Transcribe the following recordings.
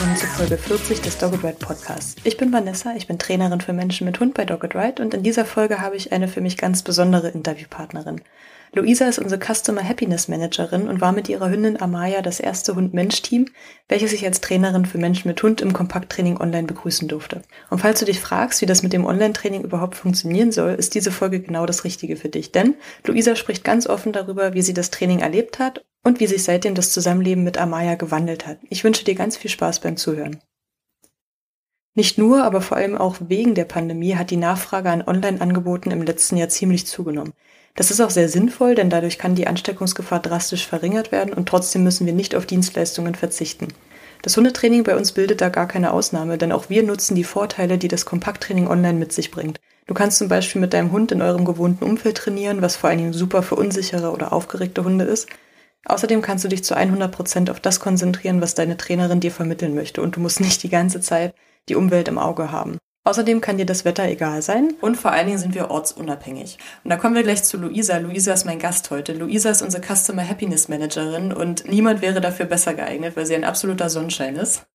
Willkommen zu Folge 40 des Dogged Ride Podcasts. Ich bin Vanessa, ich bin Trainerin für Menschen mit Hund bei Dogged Ride und in dieser Folge habe ich eine für mich ganz besondere Interviewpartnerin. Luisa ist unsere Customer Happiness Managerin und war mit ihrer Hündin Amaya das erste Hund-Mensch-Team, welches ich als Trainerin für Menschen mit Hund im Kompakttraining online begrüßen durfte. Und falls du dich fragst, wie das mit dem Online-Training überhaupt funktionieren soll, ist diese Folge genau das Richtige für dich. Denn Luisa spricht ganz offen darüber, wie sie das Training erlebt hat und wie sich seitdem das Zusammenleben mit Amaya gewandelt hat. Ich wünsche dir ganz viel Spaß beim Zuhören. Nicht nur, aber vor allem auch wegen der Pandemie hat die Nachfrage an Online-Angeboten im letzten Jahr ziemlich zugenommen. Das ist auch sehr sinnvoll, denn dadurch kann die Ansteckungsgefahr drastisch verringert werden und trotzdem müssen wir nicht auf Dienstleistungen verzichten. Das Hundetraining bei uns bildet da gar keine Ausnahme, denn auch wir nutzen die Vorteile, die das Kompakttraining online mit sich bringt. Du kannst zum Beispiel mit deinem Hund in eurem gewohnten Umfeld trainieren, was vor allen Dingen super für unsichere oder aufgeregte Hunde ist. Außerdem kannst du dich zu 100 Prozent auf das konzentrieren, was deine Trainerin dir vermitteln möchte und du musst nicht die ganze Zeit die Umwelt im Auge haben. Außerdem kann dir das Wetter egal sein und vor allen Dingen sind wir ortsunabhängig. Und da kommen wir gleich zu Luisa. Luisa ist mein Gast heute. Luisa ist unsere Customer Happiness Managerin und niemand wäre dafür besser geeignet, weil sie ein absoluter Sonnenschein ist.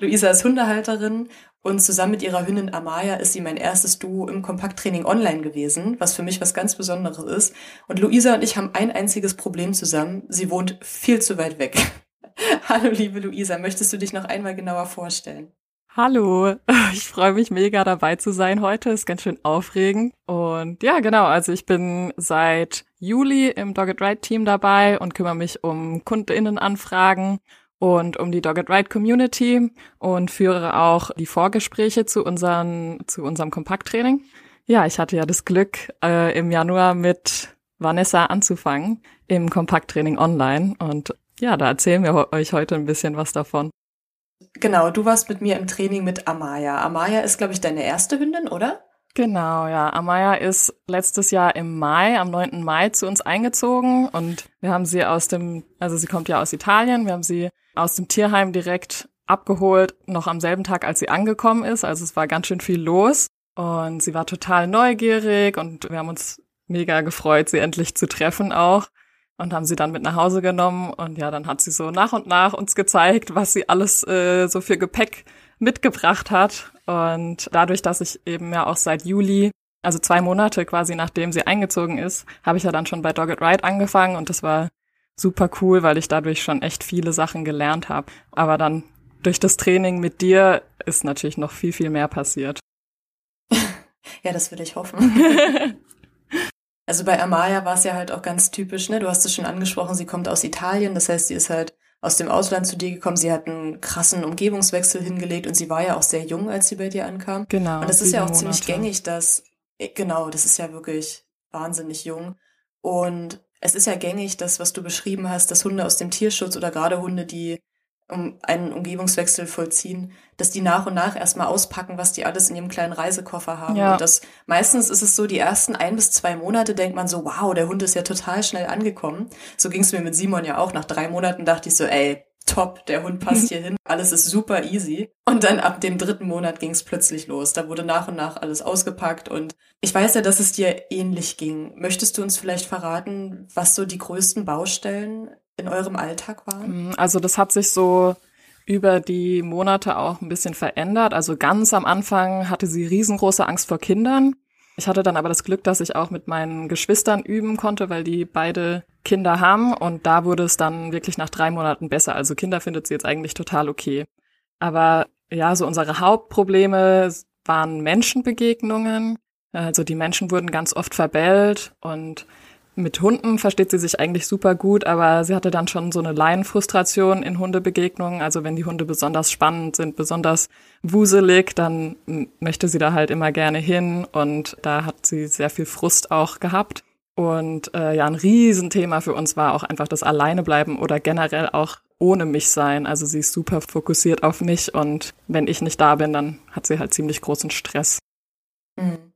Luisa ist Hundehalterin und zusammen mit ihrer Hündin Amaya ist sie mein erstes Duo im Kompakttraining online gewesen, was für mich was ganz Besonderes ist. Und Luisa und ich haben ein einziges Problem zusammen. Sie wohnt viel zu weit weg. Hallo, liebe Luisa, möchtest du dich noch einmal genauer vorstellen? Hallo, ich freue mich mega dabei zu sein heute. Ist ganz schön aufregend. Und ja, genau, also ich bin seit Juli im Dogged Ride Team dabei und kümmere mich um Kundinnenanfragen und um die Dogged Ride Community und führe auch die Vorgespräche zu, unseren, zu unserem Kompakttraining. Ja, ich hatte ja das Glück, äh, im Januar mit Vanessa anzufangen im Kompakttraining online und ja, da erzählen wir euch heute ein bisschen was davon. Genau, du warst mit mir im Training mit Amaya. Amaya ist, glaube ich, deine erste Hündin, oder? Genau, ja. Amaya ist letztes Jahr im Mai, am 9. Mai zu uns eingezogen und wir haben sie aus dem, also sie kommt ja aus Italien, wir haben sie aus dem Tierheim direkt abgeholt, noch am selben Tag, als sie angekommen ist. Also es war ganz schön viel los und sie war total neugierig und wir haben uns mega gefreut, sie endlich zu treffen auch und haben sie dann mit nach Hause genommen und ja, dann hat sie so nach und nach uns gezeigt, was sie alles äh, so für Gepäck mitgebracht hat und dadurch, dass ich eben ja auch seit Juli, also zwei Monate quasi nachdem sie eingezogen ist, habe ich ja dann schon bei Dogged Ride angefangen und das war super cool, weil ich dadurch schon echt viele Sachen gelernt habe. Aber dann durch das Training mit dir ist natürlich noch viel, viel mehr passiert. ja, das will ich hoffen. Also bei Amaya war es ja halt auch ganz typisch, ne? Du hast es schon angesprochen, sie kommt aus Italien, das heißt, sie ist halt aus dem Ausland zu dir gekommen. Sie hat einen krassen Umgebungswechsel hingelegt und sie war ja auch sehr jung, als sie bei dir ankam. Genau. Und das ist ja auch Monate. ziemlich gängig, dass, genau, das ist ja wirklich wahnsinnig jung. Und es ist ja gängig, das, was du beschrieben hast, dass Hunde aus dem Tierschutz oder gerade Hunde, die um einen Umgebungswechsel vollziehen, dass die nach und nach erstmal auspacken, was die alles in ihrem kleinen Reisekoffer haben. Ja. Und das meistens ist es so, die ersten ein bis zwei Monate denkt man so, wow, der Hund ist ja total schnell angekommen. So ging es mir mit Simon ja auch. Nach drei Monaten dachte ich so, ey, top, der Hund passt hier hin, alles ist super easy. Und dann ab dem dritten Monat ging es plötzlich los. Da wurde nach und nach alles ausgepackt und ich weiß ja, dass es dir ähnlich ging. Möchtest du uns vielleicht verraten, was so die größten Baustellen in eurem Alltag waren? Mm, also das hat sich so über die Monate auch ein bisschen verändert. Also ganz am Anfang hatte sie riesengroße Angst vor Kindern. Ich hatte dann aber das Glück, dass ich auch mit meinen Geschwistern üben konnte, weil die beide Kinder haben und da wurde es dann wirklich nach drei Monaten besser. Also Kinder findet sie jetzt eigentlich total okay. Aber ja, so unsere Hauptprobleme waren Menschenbegegnungen. Also die Menschen wurden ganz oft verbellt und mit Hunden versteht sie sich eigentlich super gut, aber sie hatte dann schon so eine Laienfrustration in Hundebegegnungen. Also wenn die Hunde besonders spannend sind, besonders wuselig, dann möchte sie da halt immer gerne hin und da hat sie sehr viel Frust auch gehabt. Und äh, ja, ein Riesenthema für uns war auch einfach das Alleinebleiben oder generell auch ohne mich sein. Also sie ist super fokussiert auf mich und wenn ich nicht da bin, dann hat sie halt ziemlich großen Stress. Mhm.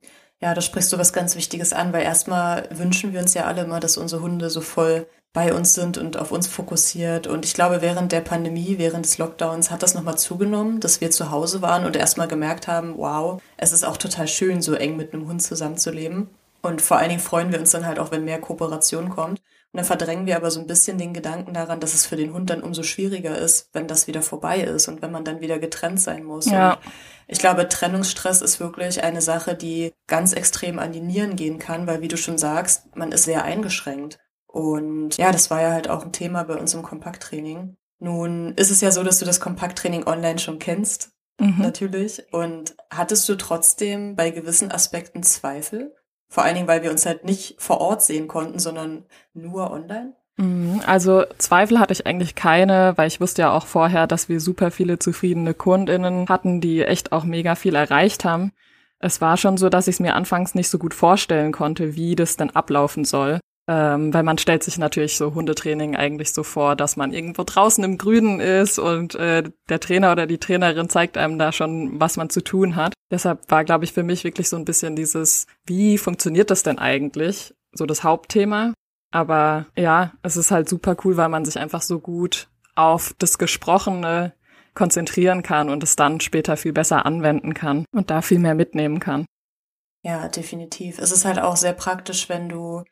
Ja, da sprichst du was ganz Wichtiges an, weil erstmal wünschen wir uns ja alle immer, dass unsere Hunde so voll bei uns sind und auf uns fokussiert. Und ich glaube, während der Pandemie, während des Lockdowns hat das nochmal zugenommen, dass wir zu Hause waren und erstmal gemerkt haben, wow, es ist auch total schön, so eng mit einem Hund zusammenzuleben. Und vor allen Dingen freuen wir uns dann halt auch, wenn mehr Kooperation kommt. Und dann verdrängen wir aber so ein bisschen den Gedanken daran, dass es für den Hund dann umso schwieriger ist, wenn das wieder vorbei ist und wenn man dann wieder getrennt sein muss. Ja. Und ich glaube, Trennungsstress ist wirklich eine Sache, die ganz extrem an die Nieren gehen kann, weil wie du schon sagst, man ist sehr eingeschränkt. Und ja, das war ja halt auch ein Thema bei uns im Kompakttraining. Nun ist es ja so, dass du das Kompakttraining online schon kennst, mhm. natürlich. Und hattest du trotzdem bei gewissen Aspekten Zweifel? Vor allen Dingen, weil wir uns halt nicht vor Ort sehen konnten, sondern nur online. Mhm, also Zweifel hatte ich eigentlich keine, weil ich wusste ja auch vorher, dass wir super viele zufriedene Kundinnen hatten, die echt auch mega viel erreicht haben. Es war schon so, dass ich es mir anfangs nicht so gut vorstellen konnte, wie das denn ablaufen soll. Ähm, weil man stellt sich natürlich so Hundetraining eigentlich so vor, dass man irgendwo draußen im Grünen ist und äh, der Trainer oder die Trainerin zeigt einem da schon, was man zu tun hat. Deshalb war, glaube ich, für mich wirklich so ein bisschen dieses, wie funktioniert das denn eigentlich? So das Hauptthema. Aber ja, es ist halt super cool, weil man sich einfach so gut auf das Gesprochene konzentrieren kann und es dann später viel besser anwenden kann und da viel mehr mitnehmen kann. Ja, definitiv. Es ist halt auch sehr praktisch, wenn du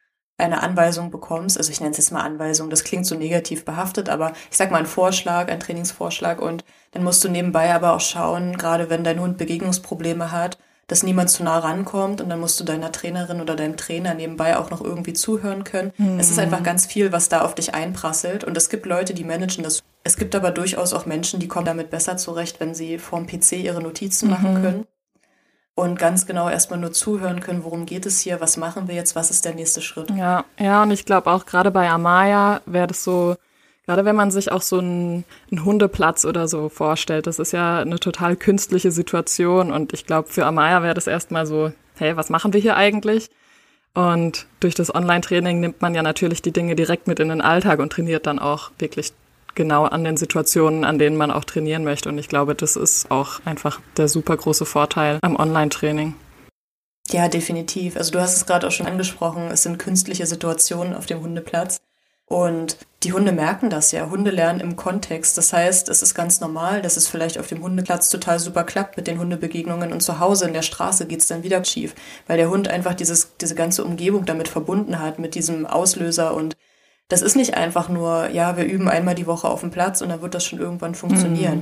eine Anweisung bekommst, also ich nenne es jetzt mal Anweisung, das klingt so negativ behaftet, aber ich sag mal einen Vorschlag, einen Trainingsvorschlag und dann musst du nebenbei aber auch schauen, gerade wenn dein Hund Begegnungsprobleme hat, dass niemand zu nah rankommt und dann musst du deiner Trainerin oder deinem Trainer nebenbei auch noch irgendwie zuhören können. Mhm. Es ist einfach ganz viel, was da auf dich einprasselt und es gibt Leute, die managen das. Es gibt aber durchaus auch Menschen, die kommen damit besser zurecht, wenn sie vorm PC ihre Notizen mhm. machen können und ganz genau erstmal nur zuhören können, worum geht es hier, was machen wir jetzt, was ist der nächste Schritt. Ja, ja, und ich glaube auch gerade bei Amaya wäre das so, gerade wenn man sich auch so einen, einen, Hundeplatz oder so vorstellt, das ist ja eine total künstliche Situation und ich glaube, für Amaya wäre das erstmal so, hey, was machen wir hier eigentlich? Und durch das Online-Training nimmt man ja natürlich die Dinge direkt mit in den Alltag und trainiert dann auch wirklich genau an den Situationen, an denen man auch trainieren möchte. Und ich glaube, das ist auch einfach der super große Vorteil am Online-Training. Ja, definitiv. Also du hast es gerade auch schon angesprochen, es sind künstliche Situationen auf dem Hundeplatz. Und die Hunde merken das ja. Hunde lernen im Kontext. Das heißt, es ist ganz normal, dass es vielleicht auf dem Hundeplatz total super klappt mit den Hundebegegnungen und zu Hause in der Straße geht's dann wieder schief, weil der Hund einfach dieses, diese ganze Umgebung damit verbunden hat, mit diesem Auslöser und das ist nicht einfach nur, ja, wir üben einmal die Woche auf dem Platz und dann wird das schon irgendwann funktionieren. Mhm.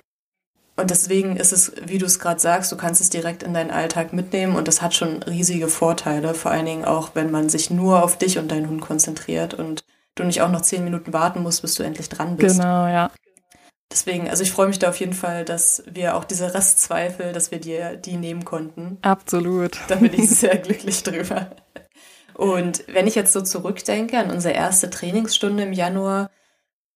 Und deswegen ist es, wie du es gerade sagst, du kannst es direkt in deinen Alltag mitnehmen und das hat schon riesige Vorteile, vor allen Dingen auch, wenn man sich nur auf dich und deinen Hund konzentriert und du nicht auch noch zehn Minuten warten musst, bis du endlich dran bist. Genau, ja. Deswegen, also ich freue mich da auf jeden Fall, dass wir auch diese Restzweifel, dass wir dir die nehmen konnten. Absolut. Da bin ich sehr glücklich drüber. Und wenn ich jetzt so zurückdenke an unsere erste Trainingsstunde im Januar,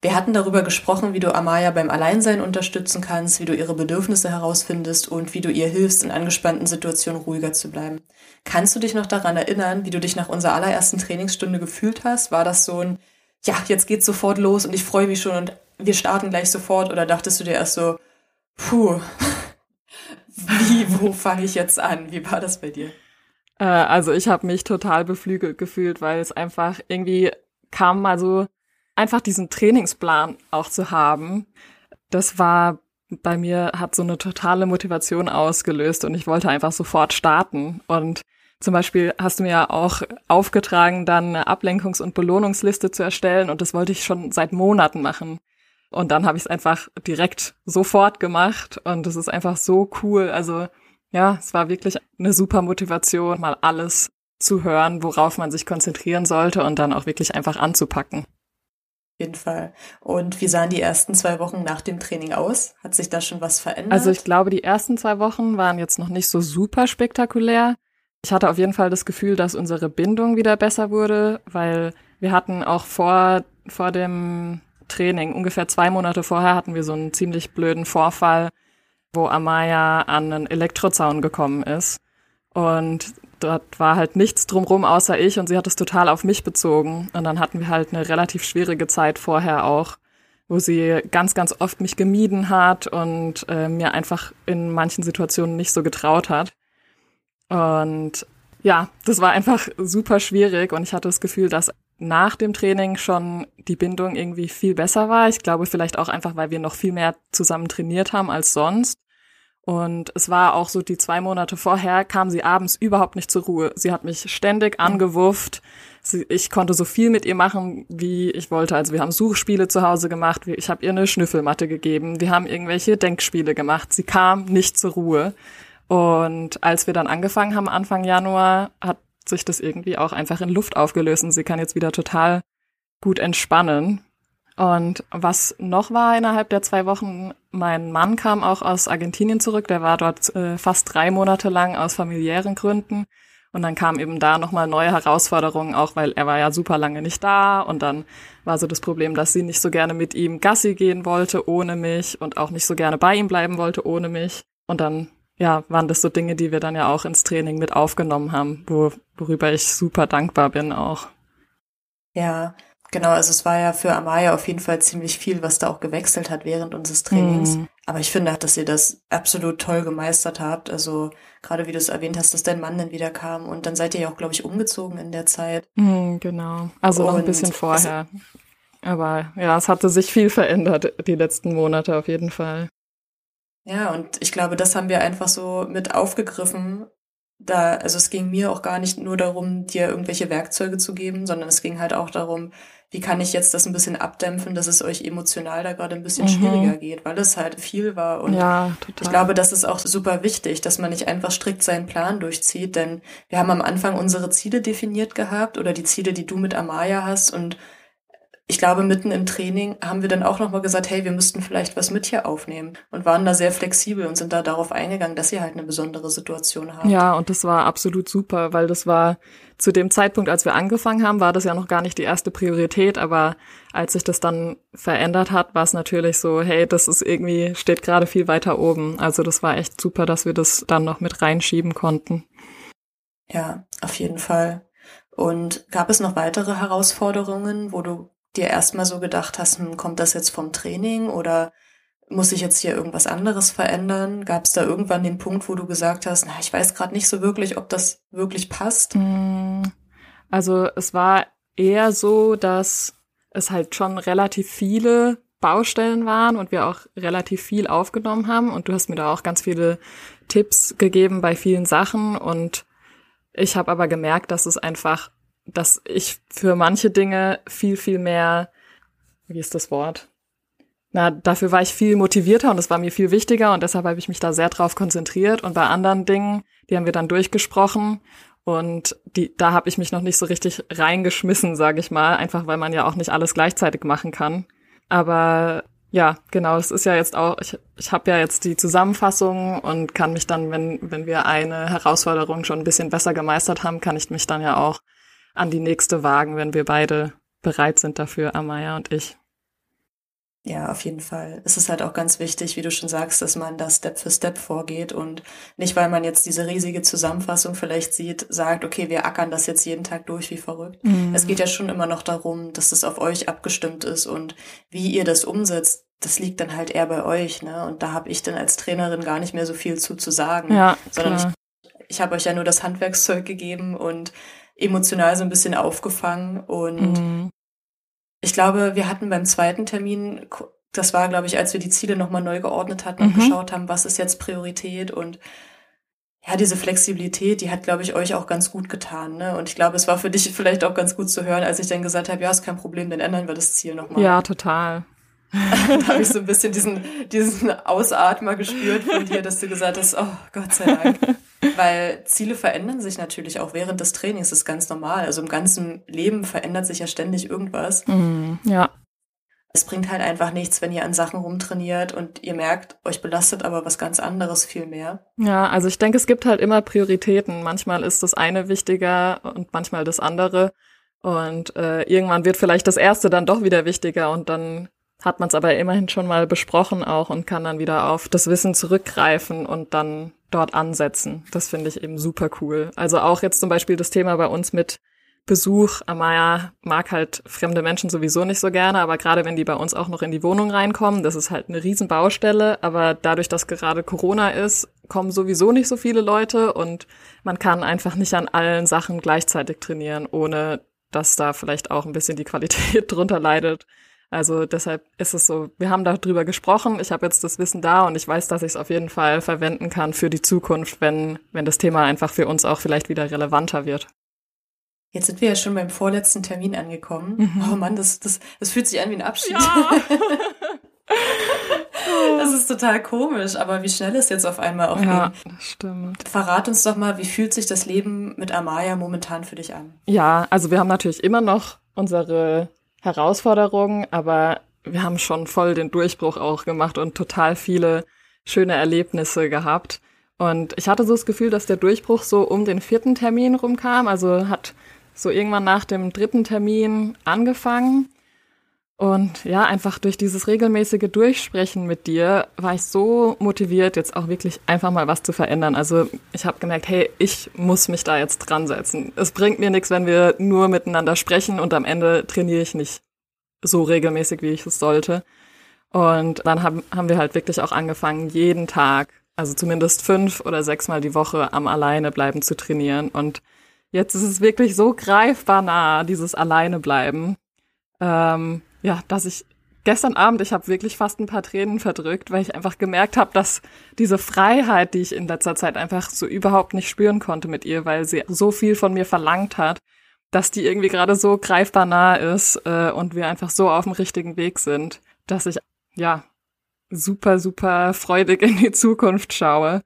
wir hatten darüber gesprochen, wie du Amaya beim Alleinsein unterstützen kannst, wie du ihre Bedürfnisse herausfindest und wie du ihr hilfst, in angespannten Situationen ruhiger zu bleiben. Kannst du dich noch daran erinnern, wie du dich nach unserer allerersten Trainingsstunde gefühlt hast? War das so ein, ja, jetzt geht's sofort los und ich freue mich schon und wir starten gleich sofort? Oder dachtest du dir erst so, puh, wie, wo fange ich jetzt an? Wie war das bei dir? Äh, also ich habe mich total beflügelt gefühlt, weil es einfach irgendwie kam mal so einfach diesen Trainingsplan auch zu haben. Das war bei mir hat so eine totale Motivation ausgelöst und ich wollte einfach sofort starten. Und zum Beispiel hast du mir auch aufgetragen, dann eine Ablenkungs- und Belohnungsliste zu erstellen und das wollte ich schon seit Monaten machen. Und dann habe ich es einfach direkt sofort gemacht und das ist einfach so cool. Also ja, es war wirklich eine super Motivation, mal alles zu hören, worauf man sich konzentrieren sollte und dann auch wirklich einfach anzupacken. Auf jeden Fall. Und wie sahen die ersten zwei Wochen nach dem Training aus? Hat sich da schon was verändert? Also ich glaube, die ersten zwei Wochen waren jetzt noch nicht so super spektakulär. Ich hatte auf jeden Fall das Gefühl, dass unsere Bindung wieder besser wurde, weil wir hatten auch vor, vor dem Training, ungefähr zwei Monate vorher, hatten wir so einen ziemlich blöden Vorfall, wo Amaya an einen Elektrozaun gekommen ist. Und dort war halt nichts drumrum außer ich und sie hat es total auf mich bezogen. Und dann hatten wir halt eine relativ schwierige Zeit vorher auch, wo sie ganz, ganz oft mich gemieden hat und äh, mir einfach in manchen Situationen nicht so getraut hat. Und ja, das war einfach super schwierig und ich hatte das Gefühl, dass nach dem Training schon die Bindung irgendwie viel besser war. Ich glaube vielleicht auch einfach, weil wir noch viel mehr zusammen trainiert haben als sonst. Und es war auch so, die zwei Monate vorher kam sie abends überhaupt nicht zur Ruhe. Sie hat mich ständig angewufft. Sie, ich konnte so viel mit ihr machen, wie ich wollte. Also wir haben Suchspiele zu Hause gemacht. Ich habe ihr eine Schnüffelmatte gegeben. Wir haben irgendwelche Denkspiele gemacht. Sie kam nicht zur Ruhe. Und als wir dann angefangen haben, Anfang Januar, hat sich das irgendwie auch einfach in Luft aufgelöst und sie kann jetzt wieder total gut entspannen. Und was noch war innerhalb der zwei Wochen, mein Mann kam auch aus Argentinien zurück, der war dort äh, fast drei Monate lang aus familiären Gründen. Und dann kam eben da nochmal neue Herausforderungen, auch weil er war ja super lange nicht da. Und dann war so das Problem, dass sie nicht so gerne mit ihm Gassi gehen wollte ohne mich und auch nicht so gerne bei ihm bleiben wollte ohne mich. Und dann, ja, waren das so Dinge, die wir dann ja auch ins Training mit aufgenommen haben, wo, worüber ich super dankbar bin auch. Ja, Genau, also es war ja für Amaya auf jeden Fall ziemlich viel, was da auch gewechselt hat während unseres Trainings. Mm. Aber ich finde, dass ihr das absolut toll gemeistert habt. Also gerade wie du es erwähnt hast, dass dein Mann dann wieder kam und dann seid ihr ja auch, glaube ich, umgezogen in der Zeit. Mm, genau, also und noch ein bisschen vorher. Aber ja, es hatte sich viel verändert die letzten Monate auf jeden Fall. Ja, und ich glaube, das haben wir einfach so mit aufgegriffen da, also es ging mir auch gar nicht nur darum, dir irgendwelche Werkzeuge zu geben, sondern es ging halt auch darum, wie kann ich jetzt das ein bisschen abdämpfen, dass es euch emotional da gerade ein bisschen mhm. schwieriger geht, weil es halt viel war. Und ja, ich glaube, das ist auch super wichtig, dass man nicht einfach strikt seinen Plan durchzieht, denn wir haben am Anfang unsere Ziele definiert gehabt oder die Ziele, die du mit Amaya hast und ich glaube, mitten im Training haben wir dann auch nochmal gesagt, hey, wir müssten vielleicht was mit hier aufnehmen und waren da sehr flexibel und sind da darauf eingegangen, dass sie halt eine besondere Situation haben. Ja, und das war absolut super, weil das war zu dem Zeitpunkt, als wir angefangen haben, war das ja noch gar nicht die erste Priorität, aber als sich das dann verändert hat, war es natürlich so, hey, das ist irgendwie, steht gerade viel weiter oben. Also das war echt super, dass wir das dann noch mit reinschieben konnten. Ja, auf jeden Fall. Und gab es noch weitere Herausforderungen, wo du dir erstmal so gedacht hast, hm, kommt das jetzt vom Training oder muss ich jetzt hier irgendwas anderes verändern? Gab es da irgendwann den Punkt, wo du gesagt hast, na, ich weiß gerade nicht so wirklich, ob das wirklich passt? Hm, also es war eher so, dass es halt schon relativ viele Baustellen waren und wir auch relativ viel aufgenommen haben und du hast mir da auch ganz viele Tipps gegeben bei vielen Sachen und ich habe aber gemerkt, dass es einfach dass ich für manche Dinge viel, viel mehr, wie ist das Wort? Na, dafür war ich viel motivierter und es war mir viel wichtiger und deshalb habe ich mich da sehr drauf konzentriert. Und bei anderen Dingen, die haben wir dann durchgesprochen und die, da habe ich mich noch nicht so richtig reingeschmissen, sage ich mal, einfach weil man ja auch nicht alles gleichzeitig machen kann. Aber ja, genau, es ist ja jetzt auch, ich, ich habe ja jetzt die Zusammenfassung und kann mich dann, wenn, wenn wir eine Herausforderung schon ein bisschen besser gemeistert haben, kann ich mich dann ja auch an die nächste wagen, wenn wir beide bereit sind dafür, Amaya und ich. Ja, auf jeden Fall. Es ist halt auch ganz wichtig, wie du schon sagst, dass man da Step für Step vorgeht und nicht, weil man jetzt diese riesige Zusammenfassung vielleicht sieht, sagt, okay, wir ackern das jetzt jeden Tag durch wie verrückt. Mhm. Es geht ja schon immer noch darum, dass es auf euch abgestimmt ist und wie ihr das umsetzt, das liegt dann halt eher bei euch, ne? Und da habe ich dann als Trainerin gar nicht mehr so viel zu zu sagen, ja, sondern klar. ich, ich habe euch ja nur das Handwerkszeug gegeben und emotional so ein bisschen aufgefangen. Und mhm. ich glaube, wir hatten beim zweiten Termin, das war, glaube ich, als wir die Ziele nochmal neu geordnet hatten und mhm. geschaut haben, was ist jetzt Priorität und ja, diese Flexibilität, die hat, glaube ich, euch auch ganz gut getan. Ne? Und ich glaube, es war für dich vielleicht auch ganz gut zu hören, als ich dann gesagt habe, ja, ist kein Problem, dann ändern wir das Ziel nochmal. Ja, total. da habe ich so ein bisschen diesen, diesen Ausatmer gespürt von dir, dass du gesagt hast, oh Gott sei Dank. Weil Ziele verändern sich natürlich auch während des Trainings, das ist ganz normal. Also im ganzen Leben verändert sich ja ständig irgendwas. Mm, ja. Es bringt halt einfach nichts, wenn ihr an Sachen rumtrainiert und ihr merkt, euch belastet aber was ganz anderes viel mehr. Ja, also ich denke, es gibt halt immer Prioritäten. Manchmal ist das eine wichtiger und manchmal das andere. Und äh, irgendwann wird vielleicht das erste dann doch wieder wichtiger und dann hat man es aber immerhin schon mal besprochen auch und kann dann wieder auf das Wissen zurückgreifen und dann dort ansetzen. Das finde ich eben super cool. Also auch jetzt zum Beispiel das Thema bei uns mit Besuch. Amaya mag halt fremde Menschen sowieso nicht so gerne, aber gerade wenn die bei uns auch noch in die Wohnung reinkommen, das ist halt eine Riesenbaustelle. Aber dadurch, dass gerade Corona ist, kommen sowieso nicht so viele Leute und man kann einfach nicht an allen Sachen gleichzeitig trainieren, ohne dass da vielleicht auch ein bisschen die Qualität drunter leidet. Also deshalb ist es so, wir haben darüber gesprochen, ich habe jetzt das Wissen da und ich weiß, dass ich es auf jeden Fall verwenden kann für die Zukunft, wenn, wenn das Thema einfach für uns auch vielleicht wieder relevanter wird. Jetzt sind wir ja schon beim vorletzten Termin angekommen. Mhm. Oh Mann, das, das, das fühlt sich an wie ein Abschied. Ja. das ist total komisch, aber wie schnell ist jetzt auf einmal auch Ja, das stimmt. Verrat uns doch mal, wie fühlt sich das Leben mit Amaya momentan für dich an? Ja, also wir haben natürlich immer noch unsere Herausforderungen, aber wir haben schon voll den Durchbruch auch gemacht und total viele schöne Erlebnisse gehabt. Und ich hatte so das Gefühl, dass der Durchbruch so um den vierten Termin rumkam. Also hat so irgendwann nach dem dritten Termin angefangen. Und ja, einfach durch dieses regelmäßige Durchsprechen mit dir war ich so motiviert, jetzt auch wirklich einfach mal was zu verändern. Also ich habe gemerkt, hey, ich muss mich da jetzt dran setzen. Es bringt mir nichts, wenn wir nur miteinander sprechen und am Ende trainiere ich nicht so regelmäßig, wie ich es sollte. Und dann haben, haben wir halt wirklich auch angefangen, jeden Tag, also zumindest fünf oder sechs Mal die Woche am Alleine bleiben zu trainieren. Und Jetzt ist es wirklich so greifbar nah, dieses Alleine bleiben. Ähm, ja, dass ich gestern Abend, ich habe wirklich fast ein paar Tränen verdrückt, weil ich einfach gemerkt habe, dass diese Freiheit, die ich in letzter Zeit einfach so überhaupt nicht spüren konnte mit ihr, weil sie so viel von mir verlangt hat, dass die irgendwie gerade so greifbar nah ist äh, und wir einfach so auf dem richtigen Weg sind, dass ich ja super, super freudig in die Zukunft schaue.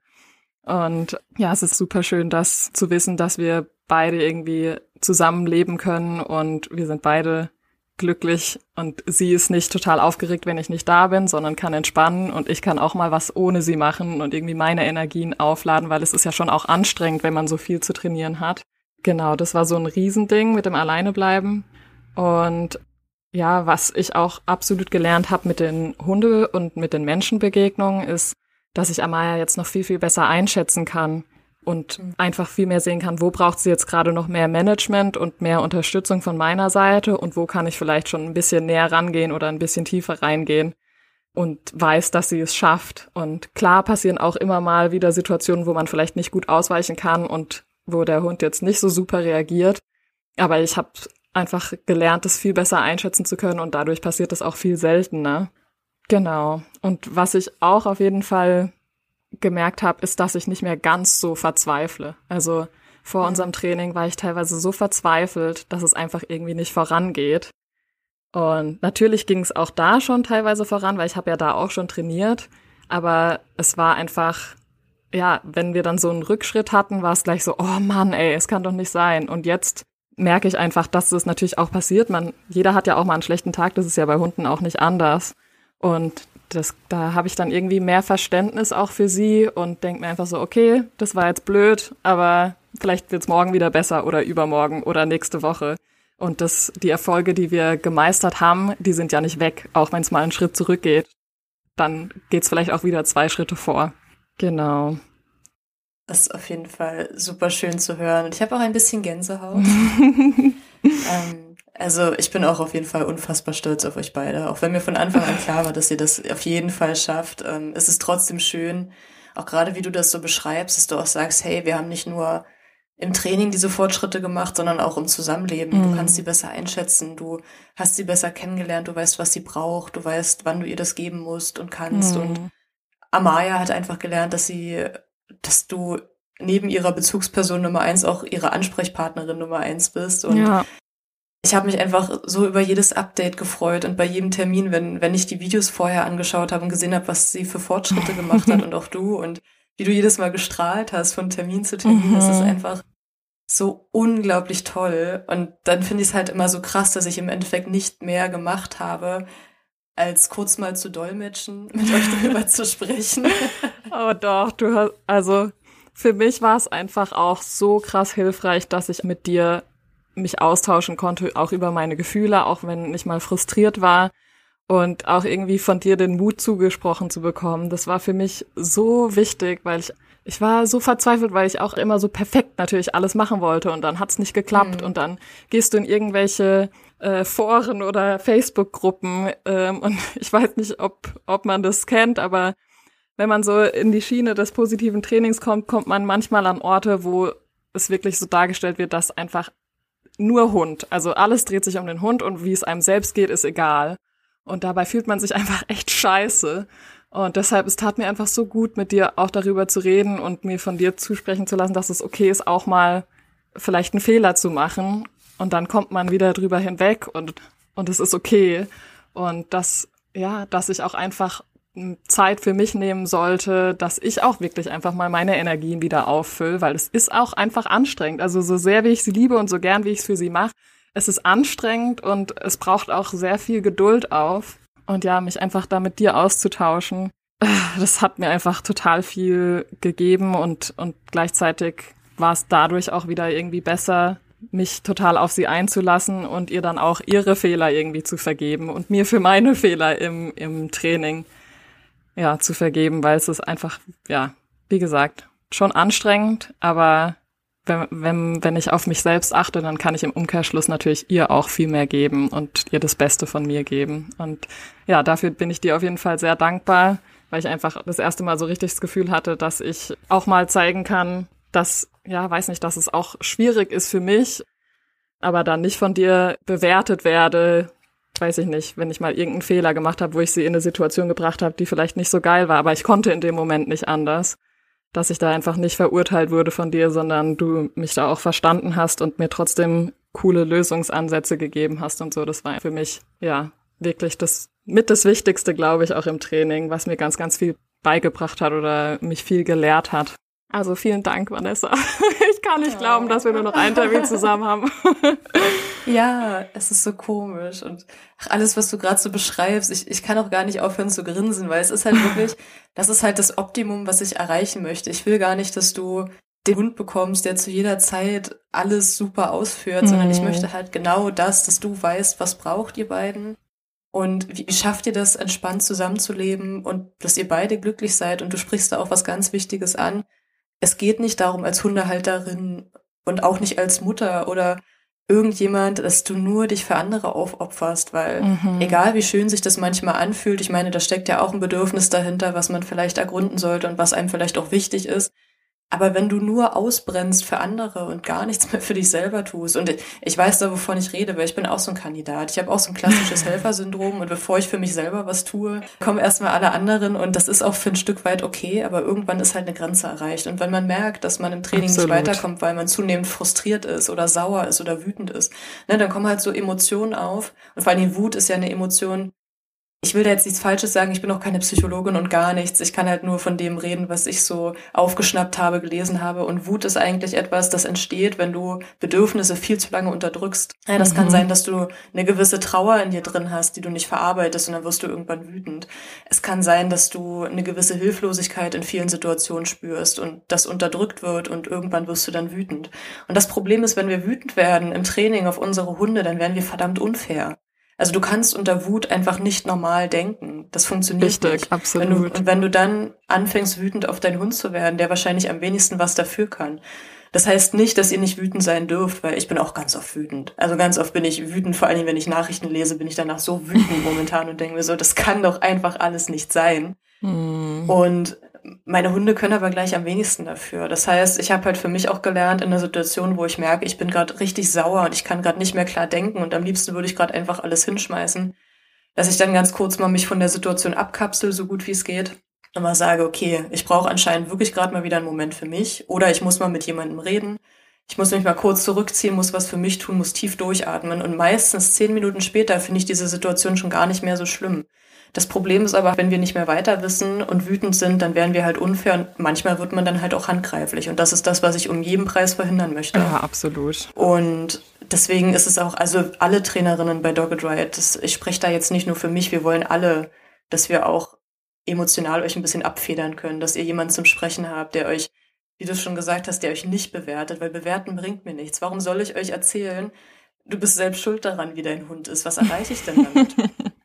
Und ja, es ist super schön, das zu wissen, dass wir beide irgendwie zusammenleben können und wir sind beide glücklich und sie ist nicht total aufgeregt, wenn ich nicht da bin, sondern kann entspannen und ich kann auch mal was ohne sie machen und irgendwie meine Energien aufladen, weil es ist ja schon auch anstrengend, wenn man so viel zu trainieren hat. Genau, das war so ein Riesending mit dem Alleinebleiben und ja, was ich auch absolut gelernt habe mit den Hunde- und mit den Menschenbegegnungen ist, dass ich Amaya jetzt noch viel, viel besser einschätzen kann, und mhm. einfach viel mehr sehen kann, wo braucht sie jetzt gerade noch mehr Management und mehr Unterstützung von meiner Seite und wo kann ich vielleicht schon ein bisschen näher rangehen oder ein bisschen tiefer reingehen und weiß, dass sie es schafft. Und klar passieren auch immer mal wieder Situationen, wo man vielleicht nicht gut ausweichen kann und wo der Hund jetzt nicht so super reagiert. Aber ich habe einfach gelernt, es viel besser einschätzen zu können und dadurch passiert es auch viel seltener. Genau. Und was ich auch auf jeden Fall gemerkt habe, ist, dass ich nicht mehr ganz so verzweifle. Also vor mhm. unserem Training war ich teilweise so verzweifelt, dass es einfach irgendwie nicht vorangeht. Und natürlich ging es auch da schon teilweise voran, weil ich habe ja da auch schon trainiert. Aber es war einfach, ja, wenn wir dann so einen Rückschritt hatten, war es gleich so, oh Mann, ey, es kann doch nicht sein. Und jetzt merke ich einfach, dass es natürlich auch passiert. Man, jeder hat ja auch mal einen schlechten Tag, das ist ja bei Hunden auch nicht anders. Und das, da habe ich dann irgendwie mehr Verständnis auch für sie und denke mir einfach so, okay, das war jetzt blöd, aber vielleicht wird's morgen wieder besser oder übermorgen oder nächste Woche. Und das, die Erfolge, die wir gemeistert haben, die sind ja nicht weg, auch wenn es mal einen Schritt zurückgeht. Dann geht's vielleicht auch wieder zwei Schritte vor. Genau. Das ist auf jeden Fall super schön zu hören. Und ich habe auch ein bisschen Gänsehaut. ähm, also ich bin auch auf jeden Fall unfassbar stolz auf euch beide. Auch wenn mir von Anfang an klar war, dass ihr das auf jeden Fall schafft. Ähm, es ist trotzdem schön, auch gerade wie du das so beschreibst, dass du auch sagst, hey, wir haben nicht nur im Training diese Fortschritte gemacht, sondern auch im Zusammenleben. Mhm. Du kannst sie besser einschätzen, du hast sie besser kennengelernt, du weißt, was sie braucht, du weißt, wann du ihr das geben musst und kannst. Mhm. Und Amaya hat einfach gelernt, dass sie, dass du neben ihrer Bezugsperson Nummer eins auch ihre Ansprechpartnerin Nummer eins bist. Und ja ich habe mich einfach so über jedes Update gefreut und bei jedem Termin, wenn, wenn ich die Videos vorher angeschaut habe und gesehen habe, was sie für Fortschritte gemacht hat und auch du und wie du jedes Mal gestrahlt hast von Termin zu Termin, mhm. das ist mhm. einfach so unglaublich toll. Und dann finde ich es halt immer so krass, dass ich im Endeffekt nicht mehr gemacht habe, als kurz mal zu dolmetschen, mit euch darüber zu sprechen. Oh doch, du hast, also für mich war es einfach auch so krass hilfreich, dass ich mit dir mich austauschen konnte, auch über meine Gefühle, auch wenn ich mal frustriert war und auch irgendwie von dir den Mut zugesprochen zu bekommen. Das war für mich so wichtig, weil ich ich war so verzweifelt, weil ich auch immer so perfekt natürlich alles machen wollte und dann hat's nicht geklappt mhm. und dann gehst du in irgendwelche äh, Foren oder Facebook-Gruppen ähm, und ich weiß nicht, ob, ob man das kennt, aber wenn man so in die Schiene des positiven Trainings kommt, kommt man manchmal an Orte, wo es wirklich so dargestellt wird, dass einfach nur Hund, also alles dreht sich um den Hund und wie es einem selbst geht, ist egal. Und dabei fühlt man sich einfach echt scheiße. Und deshalb, es tat mir einfach so gut, mit dir auch darüber zu reden und mir von dir zusprechen zu lassen, dass es okay ist, auch mal vielleicht einen Fehler zu machen. Und dann kommt man wieder drüber hinweg und, und es ist okay. Und dass, ja, dass ich auch einfach Zeit für mich nehmen sollte, dass ich auch wirklich einfach mal meine Energien wieder auffülle, weil es ist auch einfach anstrengend. Also so sehr wie ich sie liebe und so gern wie ich es für sie mache, es ist anstrengend und es braucht auch sehr viel Geduld auf. Und ja, mich einfach da mit dir auszutauschen, das hat mir einfach total viel gegeben und, und gleichzeitig war es dadurch auch wieder irgendwie besser, mich total auf sie einzulassen und ihr dann auch ihre Fehler irgendwie zu vergeben und mir für meine Fehler im, im Training ja zu vergeben, weil es ist einfach, ja, wie gesagt, schon anstrengend, aber wenn, wenn, wenn ich auf mich selbst achte, dann kann ich im Umkehrschluss natürlich ihr auch viel mehr geben und ihr das Beste von mir geben. Und ja, dafür bin ich dir auf jeden Fall sehr dankbar, weil ich einfach das erste Mal so richtig das Gefühl hatte, dass ich auch mal zeigen kann, dass, ja, weiß nicht, dass es auch schwierig ist für mich, aber dann nicht von dir bewertet werde, weiß ich nicht, wenn ich mal irgendeinen Fehler gemacht habe, wo ich sie in eine Situation gebracht habe, die vielleicht nicht so geil war, aber ich konnte in dem Moment nicht anders dass ich da einfach nicht verurteilt wurde von dir, sondern du mich da auch verstanden hast und mir trotzdem coole Lösungsansätze gegeben hast und so. Das war für mich, ja, wirklich das mit das Wichtigste, glaube ich, auch im Training, was mir ganz, ganz viel beigebracht hat oder mich viel gelehrt hat. Also vielen Dank, Vanessa. Ich kann nicht ja. glauben, dass wir nur noch ein Termin zusammen haben. Ja, es ist so komisch und ach, alles, was du gerade so beschreibst, ich, ich kann auch gar nicht aufhören zu grinsen, weil es ist halt wirklich, das ist halt das Optimum, was ich erreichen möchte. Ich will gar nicht, dass du den Hund bekommst, der zu jeder Zeit alles super ausführt, mhm. sondern ich mhm. möchte halt genau das, dass du weißt, was braucht ihr beiden und wie schafft ihr das, entspannt zusammenzuleben und dass ihr beide glücklich seid und du sprichst da auch was ganz Wichtiges an. Es geht nicht darum, als Hundehalterin und auch nicht als Mutter oder irgendjemand, dass du nur dich für andere aufopferst, weil mhm. egal wie schön sich das manchmal anfühlt, ich meine, da steckt ja auch ein Bedürfnis dahinter, was man vielleicht ergründen sollte und was einem vielleicht auch wichtig ist. Aber wenn du nur ausbrennst für andere und gar nichts mehr für dich selber tust, und ich weiß da, wovon ich rede, weil ich bin auch so ein Kandidat. Ich habe auch so ein klassisches Helfersyndrom und bevor ich für mich selber was tue, kommen erstmal alle anderen und das ist auch für ein Stück weit okay, aber irgendwann ist halt eine Grenze erreicht. Und wenn man merkt, dass man im Training Absolut. nicht weiterkommt, weil man zunehmend frustriert ist oder sauer ist oder wütend ist, ne, dann kommen halt so Emotionen auf. Und vor allem Wut ist ja eine Emotion, ich will da jetzt nichts Falsches sagen, ich bin auch keine Psychologin und gar nichts. Ich kann halt nur von dem reden, was ich so aufgeschnappt habe, gelesen habe. Und Wut ist eigentlich etwas, das entsteht, wenn du Bedürfnisse viel zu lange unterdrückst. Ja, das mhm. kann sein, dass du eine gewisse Trauer in dir drin hast, die du nicht verarbeitest und dann wirst du irgendwann wütend. Es kann sein, dass du eine gewisse Hilflosigkeit in vielen Situationen spürst und das unterdrückt wird und irgendwann wirst du dann wütend. Und das Problem ist, wenn wir wütend werden im Training auf unsere Hunde, dann werden wir verdammt unfair. Also du kannst unter Wut einfach nicht normal denken. Das funktioniert Richtig, nicht. absolut. Wenn du, und wenn du dann anfängst, wütend auf deinen Hund zu werden, der wahrscheinlich am wenigsten was dafür kann. Das heißt nicht, dass ihr nicht wütend sein dürft, weil ich bin auch ganz oft wütend. Also ganz oft bin ich wütend, vor allem wenn ich Nachrichten lese, bin ich danach so wütend momentan und denke mir so, das kann doch einfach alles nicht sein. Hm. Und meine Hunde können aber gleich am wenigsten dafür. Das heißt, ich habe halt für mich auch gelernt in einer Situation, wo ich merke, ich bin gerade richtig sauer und ich kann gerade nicht mehr klar denken und am liebsten würde ich gerade einfach alles hinschmeißen, dass ich dann ganz kurz mal mich von der Situation abkapsel, so gut wie es geht. Und mal sage, okay, ich brauche anscheinend wirklich gerade mal wieder einen Moment für mich oder ich muss mal mit jemandem reden. Ich muss mich mal kurz zurückziehen, muss was für mich tun, muss tief durchatmen. Und meistens zehn Minuten später finde ich diese Situation schon gar nicht mehr so schlimm. Das Problem ist aber, wenn wir nicht mehr weiter wissen und wütend sind, dann wären wir halt unfair und manchmal wird man dann halt auch handgreiflich. Und das ist das, was ich um jeden Preis verhindern möchte. Ja, absolut. Und deswegen ist es auch, also alle Trainerinnen bei Dogged Riot, das, ich spreche da jetzt nicht nur für mich, wir wollen alle, dass wir auch emotional euch ein bisschen abfedern können, dass ihr jemanden zum Sprechen habt, der euch, wie du schon gesagt hast, der euch nicht bewertet, weil bewerten bringt mir nichts. Warum soll ich euch erzählen, du bist selbst schuld daran, wie dein Hund ist? Was erreiche ich denn damit?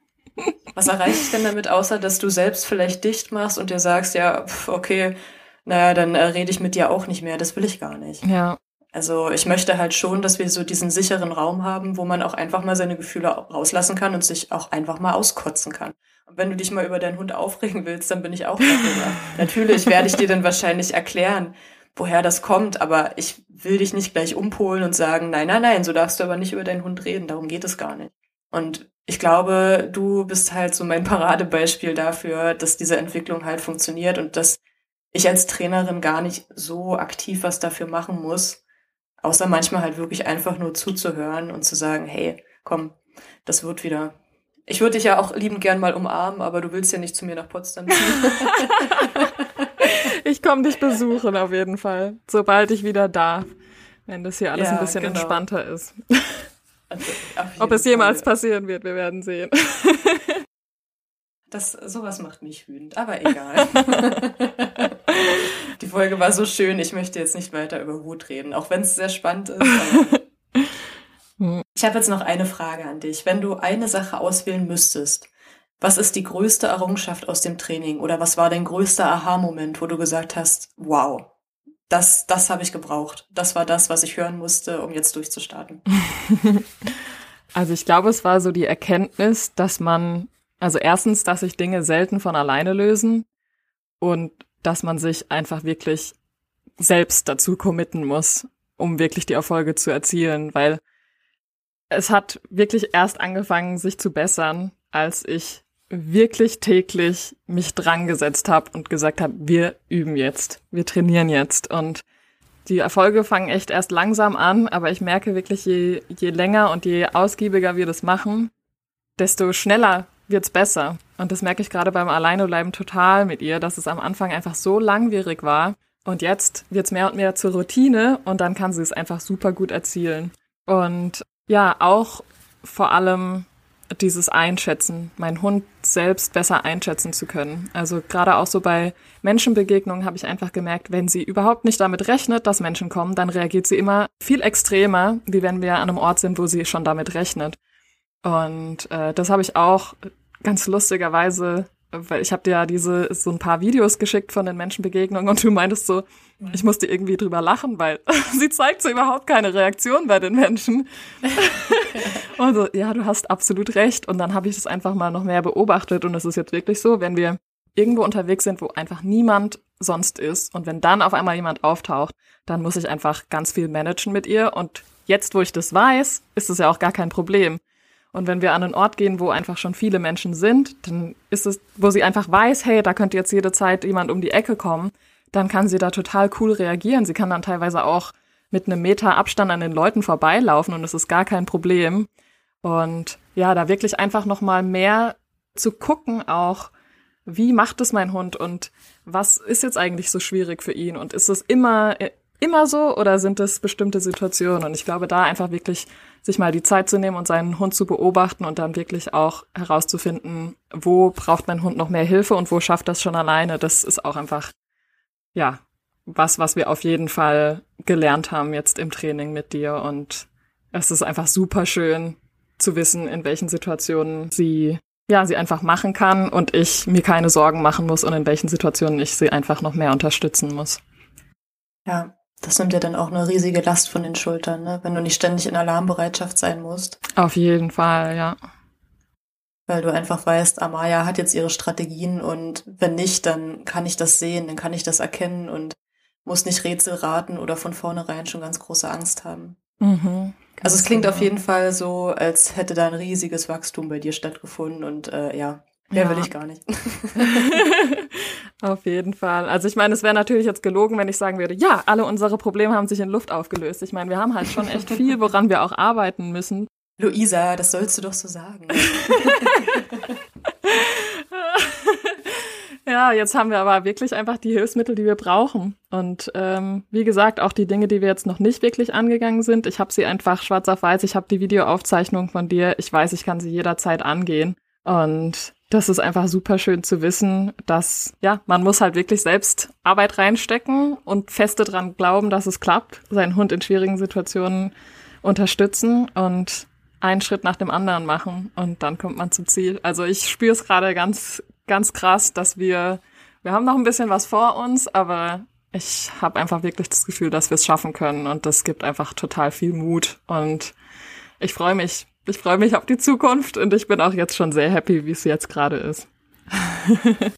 Was erreiche ich denn damit, außer dass du selbst vielleicht dicht machst und dir sagst, ja, okay, naja, dann äh, rede ich mit dir auch nicht mehr. Das will ich gar nicht. Ja. Also ich möchte halt schon, dass wir so diesen sicheren Raum haben, wo man auch einfach mal seine Gefühle rauslassen kann und sich auch einfach mal auskotzen kann. Und wenn du dich mal über deinen Hund aufregen willst, dann bin ich auch darüber. Natürlich werde ich dir dann wahrscheinlich erklären, woher das kommt, aber ich will dich nicht gleich umpolen und sagen, nein, nein, nein, so darfst du aber nicht über deinen Hund reden, darum geht es gar nicht. Und ich glaube, du bist halt so mein Paradebeispiel dafür, dass diese Entwicklung halt funktioniert und dass ich als Trainerin gar nicht so aktiv was dafür machen muss, Außer manchmal halt wirklich einfach nur zuzuhören und zu sagen, hey, komm, das wird wieder. Ich würde dich ja auch liebend gern mal umarmen, aber du willst ja nicht zu mir nach Potsdam ziehen. ich komme dich besuchen auf jeden Fall, sobald ich wieder darf, wenn das hier alles ja, ein bisschen genau. entspannter ist. Also, Ob es jemals Fall. passieren wird, wir werden sehen. Das, sowas macht mich wütend, aber egal. Die Folge war so schön, ich möchte jetzt nicht weiter über Wut reden, auch wenn es sehr spannend ist. ich habe jetzt noch eine Frage an dich. Wenn du eine Sache auswählen müsstest, was ist die größte Errungenschaft aus dem Training oder was war dein größter Aha-Moment, wo du gesagt hast, wow, das, das habe ich gebraucht. Das war das, was ich hören musste, um jetzt durchzustarten. Also ich glaube, es war so die Erkenntnis, dass man also erstens, dass sich Dinge selten von alleine lösen und dass man sich einfach wirklich selbst dazu committen muss, um wirklich die Erfolge zu erzielen, weil es hat wirklich erst angefangen, sich zu bessern, als ich wirklich täglich mich dran gesetzt habe und gesagt habe, wir üben jetzt, wir trainieren jetzt und die Erfolge fangen echt erst langsam an, aber ich merke wirklich, je, je länger und je ausgiebiger wir das machen, desto schneller wird's besser. Und das merke ich gerade beim Alleinebleiben total mit ihr, dass es am Anfang einfach so langwierig war. Und jetzt wird's mehr und mehr zur Routine und dann kann sie es einfach super gut erzielen. Und ja, auch vor allem dieses Einschätzen, meinen Hund selbst besser einschätzen zu können. Also gerade auch so bei Menschenbegegnungen habe ich einfach gemerkt, wenn sie überhaupt nicht damit rechnet, dass Menschen kommen, dann reagiert sie immer viel extremer, wie wenn wir an einem Ort sind, wo sie schon damit rechnet. Und äh, das habe ich auch ganz lustigerweise, weil ich habe dir ja diese so ein paar Videos geschickt von den Menschenbegegnungen und du meintest so, ich musste irgendwie drüber lachen, weil sie zeigt so überhaupt keine Reaktion bei den Menschen. und so, ja, du hast absolut recht. Und dann habe ich das einfach mal noch mehr beobachtet und es ist jetzt wirklich so, wenn wir irgendwo unterwegs sind, wo einfach niemand sonst ist und wenn dann auf einmal jemand auftaucht, dann muss ich einfach ganz viel managen mit ihr und jetzt, wo ich das weiß, ist es ja auch gar kein Problem. Und wenn wir an einen Ort gehen, wo einfach schon viele Menschen sind, dann ist es, wo sie einfach weiß, hey, da könnte jetzt jede Zeit jemand um die Ecke kommen, dann kann sie da total cool reagieren. Sie kann dann teilweise auch mit einem Meter Abstand an den Leuten vorbeilaufen und es ist gar kein Problem. Und ja, da wirklich einfach noch mal mehr zu gucken auch, wie macht es mein Hund und was ist jetzt eigentlich so schwierig für ihn und ist es immer immer so oder sind es bestimmte Situationen? Und ich glaube, da einfach wirklich sich mal die Zeit zu nehmen und seinen Hund zu beobachten und dann wirklich auch herauszufinden, wo braucht mein Hund noch mehr Hilfe und wo schafft das schon alleine. Das ist auch einfach, ja, was, was wir auf jeden Fall gelernt haben jetzt im Training mit dir. Und es ist einfach super schön zu wissen, in welchen Situationen sie ja, sie einfach machen kann und ich mir keine Sorgen machen muss und in welchen Situationen ich sie einfach noch mehr unterstützen muss. Ja, das nimmt ja dann auch eine riesige Last von den Schultern, ne? wenn du nicht ständig in Alarmbereitschaft sein musst. Auf jeden Fall, ja. Weil du einfach weißt, Amaya hat jetzt ihre Strategien und wenn nicht, dann kann ich das sehen, dann kann ich das erkennen und muss nicht Rätsel raten oder von vornherein schon ganz große Angst haben. Mhm, also es klingt genau. auf jeden Fall so, als hätte da ein riesiges Wachstum bei dir stattgefunden und äh, ja, Mehr ja. will ich gar nicht. Auf jeden Fall. Also ich meine, es wäre natürlich jetzt gelogen, wenn ich sagen würde, ja, alle unsere Probleme haben sich in Luft aufgelöst. Ich meine, wir haben halt schon echt viel, woran wir auch arbeiten müssen. Luisa, das sollst du doch so sagen. ja, jetzt haben wir aber wirklich einfach die Hilfsmittel, die wir brauchen. Und ähm, wie gesagt, auch die Dinge, die wir jetzt noch nicht wirklich angegangen sind. Ich habe sie einfach schwarz auf weiß. Ich habe die Videoaufzeichnung von dir. Ich weiß, ich kann sie jederzeit angehen. Und das ist einfach super schön zu wissen, dass, ja, man muss halt wirklich selbst Arbeit reinstecken und feste dran glauben, dass es klappt, seinen Hund in schwierigen Situationen unterstützen und einen Schritt nach dem anderen machen und dann kommt man zum Ziel. Also ich spüre es gerade ganz, ganz krass, dass wir, wir haben noch ein bisschen was vor uns, aber ich habe einfach wirklich das Gefühl, dass wir es schaffen können und das gibt einfach total viel Mut und ich freue mich. Ich freue mich auf die Zukunft und ich bin auch jetzt schon sehr happy, wie es jetzt gerade ist.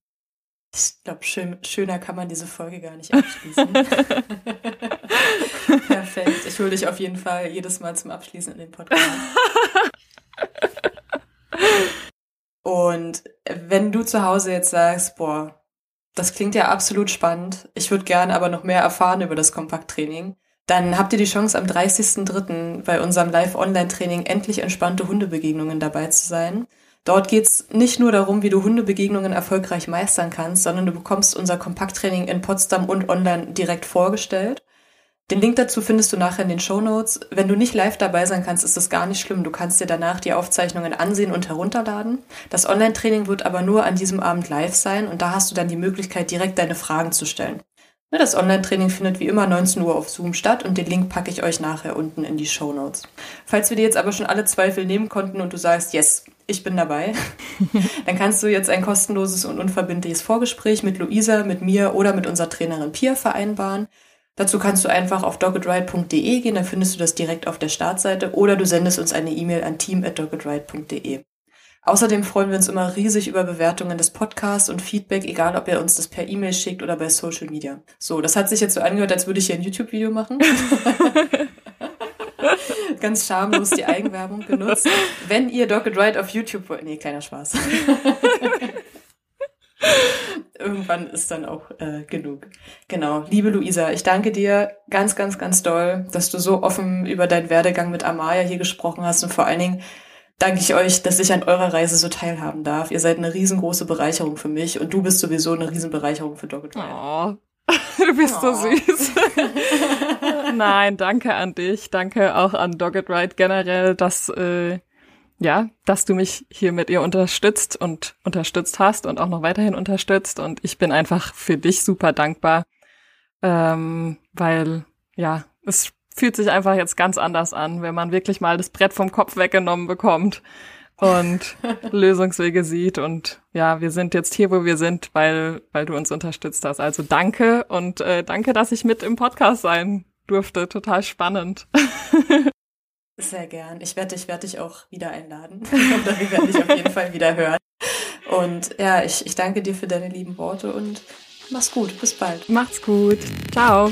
ich glaube, schön, schöner kann man diese Folge gar nicht abschließen. Perfekt. Ich hole dich auf jeden Fall jedes Mal zum Abschließen in den Podcast. Und wenn du zu Hause jetzt sagst, boah, das klingt ja absolut spannend, ich würde gerne aber noch mehr erfahren über das Kompakttraining, dann habt ihr die Chance, am 30.03. bei unserem Live-Online-Training endlich entspannte Hundebegegnungen dabei zu sein. Dort geht's nicht nur darum, wie du Hundebegegnungen erfolgreich meistern kannst, sondern du bekommst unser Kompakttraining in Potsdam und online direkt vorgestellt. Den Link dazu findest du nachher in den Show Notes. Wenn du nicht live dabei sein kannst, ist das gar nicht schlimm. Du kannst dir danach die Aufzeichnungen ansehen und herunterladen. Das Online-Training wird aber nur an diesem Abend live sein und da hast du dann die Möglichkeit, direkt deine Fragen zu stellen. Ne, das Online-Training findet wie immer 19 Uhr auf Zoom statt und den Link packe ich euch nachher unten in die Show Notes. Falls wir dir jetzt aber schon alle Zweifel nehmen konnten und du sagst, yes, ich bin dabei, dann kannst du jetzt ein kostenloses und unverbindliches Vorgespräch mit Luisa, mit mir oder mit unserer Trainerin Pia vereinbaren. Dazu kannst du einfach auf doggedride.de gehen, dann findest du das direkt auf der Startseite oder du sendest uns eine E-Mail an team@doggedride.de. Außerdem freuen wir uns immer riesig über Bewertungen des Podcasts und Feedback, egal ob ihr uns das per E-Mail schickt oder bei Social Media. So, das hat sich jetzt so angehört, als würde ich hier ein YouTube-Video machen. Ganz schamlos die Eigenwerbung genutzt. Wenn ihr Dogged Ride auf YouTube wollt, nee, kleiner Spaß. Irgendwann ist dann auch äh, genug. Genau. Liebe Luisa, ich danke dir ganz, ganz, ganz doll, dass du so offen über deinen Werdegang mit Amaya hier gesprochen hast und vor allen Dingen danke ich euch, dass ich an eurer Reise so teilhaben darf. Ihr seid eine riesengroße Bereicherung für mich und du bist sowieso eine Riesenbereicherung für Dogged Oh, du bist oh. so süß. Nein, danke an dich. Danke auch an Dogged Ride generell, dass äh, ja, dass du mich hier mit ihr unterstützt und unterstützt hast und auch noch weiterhin unterstützt. Und ich bin einfach für dich super dankbar, ähm, weil ja, es fühlt sich einfach jetzt ganz anders an, wenn man wirklich mal das Brett vom Kopf weggenommen bekommt und Lösungswege sieht. Und ja, wir sind jetzt hier, wo wir sind, weil, weil du uns unterstützt hast. Also danke und äh, danke, dass ich mit im Podcast sein durfte. Total spannend. Sehr gern. Ich werde dich, werde dich auch wieder einladen. Oder wir werden dich auf jeden Fall wieder hören. Und ja, ich, ich danke dir für deine lieben Worte und mach's gut. Bis bald. Macht's gut. Ciao.